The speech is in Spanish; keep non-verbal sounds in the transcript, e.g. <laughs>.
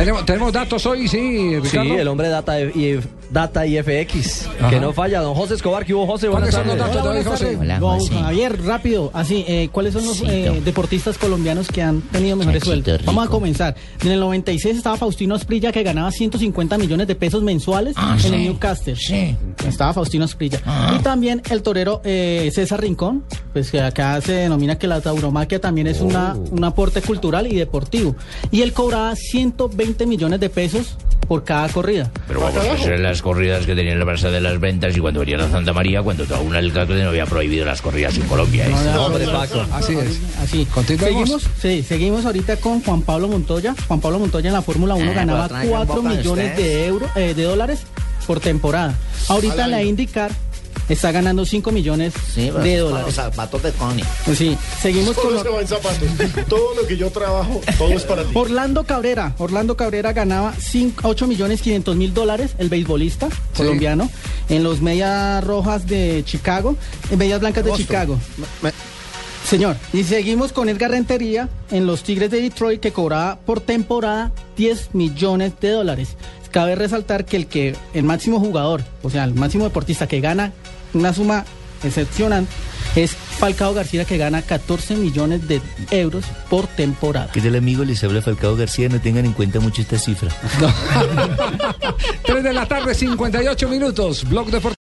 ¿Tenemos, tenemos datos hoy, sí, Sí, Ricardo. el hombre Data y Data IFX, Ajá. que no falla. Don José Escobar, ¿qué hubo, José? ¿Cuáles son los datos José? Hola, Don José. Javier, rápido, así, eh, ¿cuáles son los Sí, eh, deportistas colombianos que han tenido mejores sueldos? Vamos a comenzar. En el 96 estaba Faustino Asprilla que ganaba 150 millones de pesos mensuales Ah, en sí. el Newcastle. Sí. Estaba Faustino Asprilla. Ah. Y también el torero eh, César Rincón, pues que acá se denomina que la tauromaquia también es una, Oh. un aporte cultural y deportivo. Y él cobraba 120 millones de pesos por cada corrida. Pero vamos, esas eran las corridas que tenía la Plaza de las Ventas y cuando venía la Santa María, cuando aún el alcalde no había prohibido las corridas en Colombia. ¿eh? No, Hombre, Paco. Así es. Así. Seguimos, sí, seguimos ahorita con Juan Pablo Montoya. Juan Pablo Montoya en la Fórmula 1 Ah, ganaba pues traigan 4 boca de millones de euros, eh, de dólares por temporada. Ahorita en la IndyCar está ganando 5 millones de dólares. zapatos de Connie. Sí, seguimos con Todo Or- se va en zapatos. <laughs> Todo lo que yo trabajo, todo es para ti. Orlando Cabrera. Orlando Cabrera ganaba 8 millones 500 mil dólares, el beisbolista colombiano, en los Medias Rojas de Chicago, en Medias Blancas de Chicago. Señor, y seguimos con Edgar Rentería en los Tigres de Detroit que cobraba por temporada 10 millones de dólares. Cabe resaltar que el que el máximo jugador, o sea, el máximo deportista que gana una suma excepcional es Falcao García que gana 14 millones de euros por temporada. Que del amigo les habla Falcao García, no tengan en cuenta mucho esta cifra. <laughs> 3 de la tarde, 58 minutos. Blog Deportivo.